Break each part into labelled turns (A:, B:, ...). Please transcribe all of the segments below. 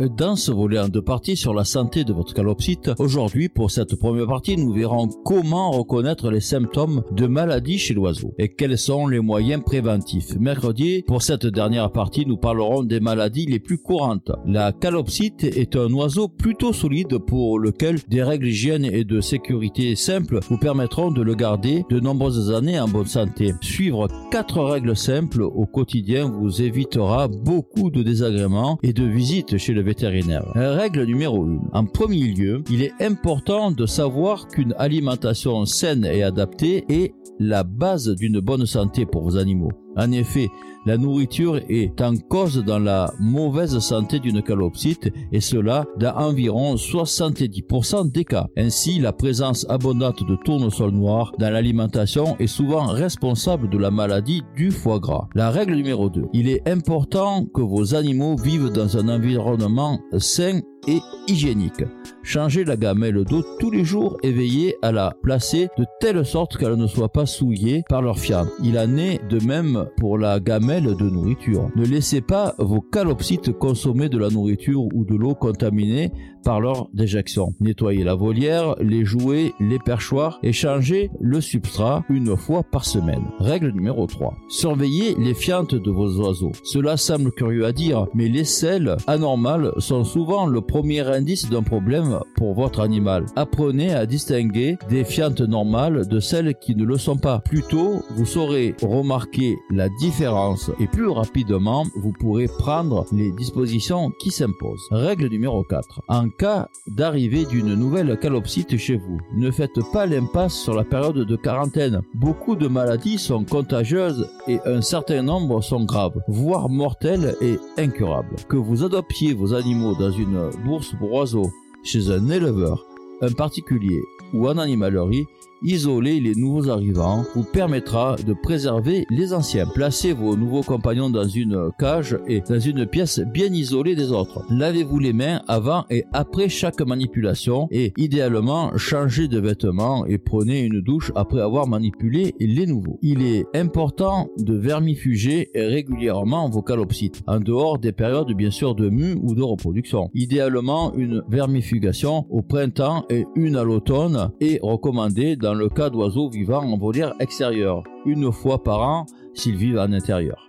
A: Dans ce volet en deux parties sur la santé de votre calopsite, aujourd'hui pour cette première partie nous verrons comment reconnaître les symptômes de maladie chez l'oiseau et quels sont les moyens préventifs. Mercredi, pour cette dernière partie, nous parlerons des maladies les plus courantes. La calopsite est un oiseau plutôt solide pour lequel des règles hygiène et de sécurité simples vous permettront de le garder de nombreuses années en bonne santé. Suivre quatre règles simples au quotidien vous évitera beaucoup de désagréments et de visites chez le vétérinaire. Règle numéro 1. En premier lieu, il est important de savoir qu'une alimentation saine et adaptée est la base d'une bonne santé pour vos animaux. En effet, la nourriture est en cause dans la mauvaise santé d'une calopsite et cela dans environ 70% des cas. Ainsi, la présence abondante de tournesol noir dans l'alimentation est souvent responsable de la maladie du foie gras. La règle numéro 2. Il est important que vos animaux vivent dans un environnement sain et hygiénique. Changez la gamelle d'eau tous les jours et veillez à la placer de telle sorte qu'elle ne soit pas souillée par leur fiente. Il en est de même pour la gamelle de nourriture. Ne laissez pas vos calopsites consommer de la nourriture ou de l'eau contaminée par leur déjection. Nettoyez la volière, les jouets, les perchoirs et changez le substrat une fois par semaine. Règle numéro 3. Surveillez les fientes de vos oiseaux. Cela semble curieux à dire, mais les selles anormales sont souvent le premier indice d'un problème pour votre animal. Apprenez à distinguer des fientes normales de celles qui ne le sont pas. Plus tôt, vous saurez remarquer la différence et plus rapidement, vous pourrez prendre les dispositions qui s'imposent. Règle numéro 4. En cas d'arrivée d'une nouvelle calopsite chez vous, ne faites pas l'impasse sur la période de quarantaine. Beaucoup de maladies sont contagieuses et un certain nombre sont graves, voire mortelles et incurables. Que vous adoptiez vos animaux dans une bourse pour oiseaux, chez un éleveur, un particulier ou en animalerie, isoler les nouveaux arrivants vous permettra de préserver les anciens. Placez vos nouveaux compagnons dans une cage et dans une pièce bien isolée des autres. Lavez-vous les mains avant et après chaque manipulation et idéalement changez de vêtements et prenez une douche après avoir manipulé les nouveaux. Il est important de vermifuger régulièrement vos calopsites en dehors des périodes bien sûr de mue ou de reproduction. Idéalement une vermifugation au printemps et une à l'automne est recommandée dans le cas d'oiseaux vivant en volière extérieure, une fois par an s'ils vivent en intérieur.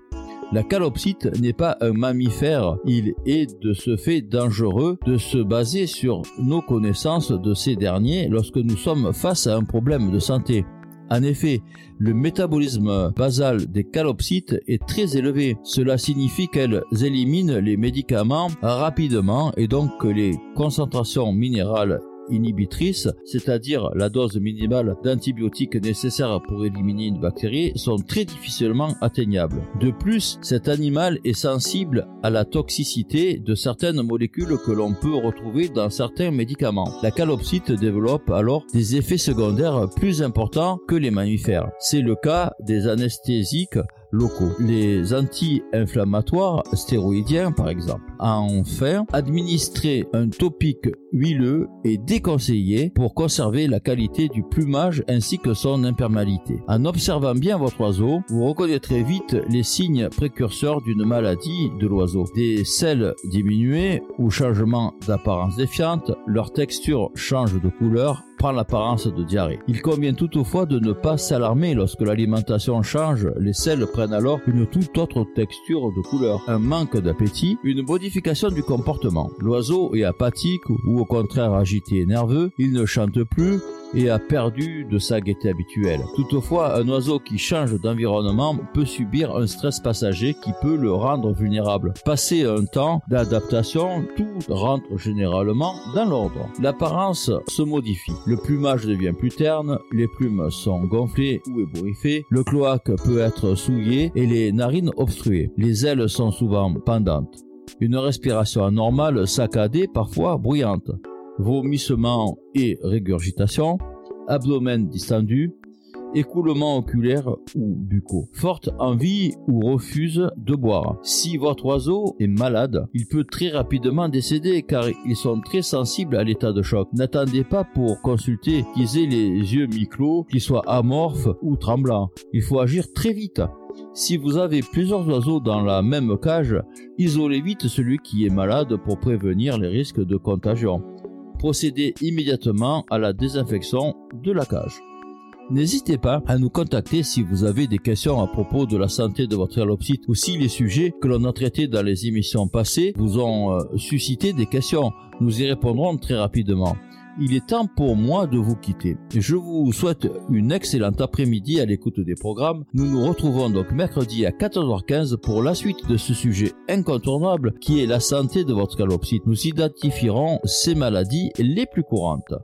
A: La calopsite n'est pas un mammifère, il est de ce fait dangereux de se baser sur nos connaissances de ces derniers lorsque nous sommes face à un problème de santé. En effet, le métabolisme basal des calopsites est très élevé. Cela signifie qu'elles éliminent les médicaments rapidement et donc que les concentrations minérales inhibitrices, c'est-à-dire la dose minimale d'antibiotiques nécessaire pour éliminer une bactérie, sont très difficilement atteignables. De plus, cet animal est sensible à la toxicité de certaines molécules que l'on peut retrouver dans certains médicaments. La calopsite développe alors des effets secondaires plus importants que les mammifères. C'est le cas des anesthésiques locaux. Les anti-inflammatoires stéroïdiens par exemple. Enfin, administrer un topique huileux est déconseillé pour conserver la qualité du plumage ainsi que son imperméabilité. En observant bien votre oiseau, vous reconnaîtrez vite les signes précurseurs d'une maladie de l'oiseau. Des selles diminuées ou changement d'apparence défiante, leur texture change de couleur, prend l'apparence de diarrhée. Il convient toutefois de ne pas s'alarmer lorsque l'alimentation change, les selles prennent alors une toute autre texture de couleur, un manque d'appétit, une modification du comportement. L'oiseau est apathique ou au contraire agité et nerveux, il ne chante plus, et a perdu de sa gaieté habituelle. Toutefois, un oiseau qui change d'environnement peut subir un stress passager qui peut le rendre vulnérable. Passé un temps d'adaptation, tout rentre généralement dans l'ordre. L'apparence se modifie. Le plumage devient plus terne, les plumes sont gonflées ou ébouriffées, le cloaque peut être souillé et les narines obstruées. Les ailes sont souvent pendantes. Une respiration anormale, saccadée, parfois bruyante. Vomissements et régurgitation, abdomen distendu, écoulement oculaire ou bucaux, forte envie ou refuse de boire. Si votre oiseau est malade, il peut très rapidement décéder car ils sont très sensibles à l'état de choc. N'attendez pas pour consulter qu'ils aient les yeux mi-clos, qu'ils soient amorphes ou tremblants. Il faut agir très vite. Si vous avez plusieurs oiseaux dans la même cage, isolez vite celui qui est malade pour prévenir les risques de contagion. Procédez immédiatement à la désinfection de la cage. N'hésitez pas à nous contacter si vous avez des questions à propos de la santé de votre halopsite ou si les sujets que l'on a traités dans les émissions passées vous ont euh, suscité des questions. Nous y répondrons très rapidement. Il est temps pour moi de vous quitter. Je vous souhaite une excellente après-midi à l'écoute des programmes. Nous nous retrouvons donc mercredi à 14h15 pour la suite de ce sujet incontournable qui est la santé de votre calopsite. Nous identifierons ces maladies les plus courantes.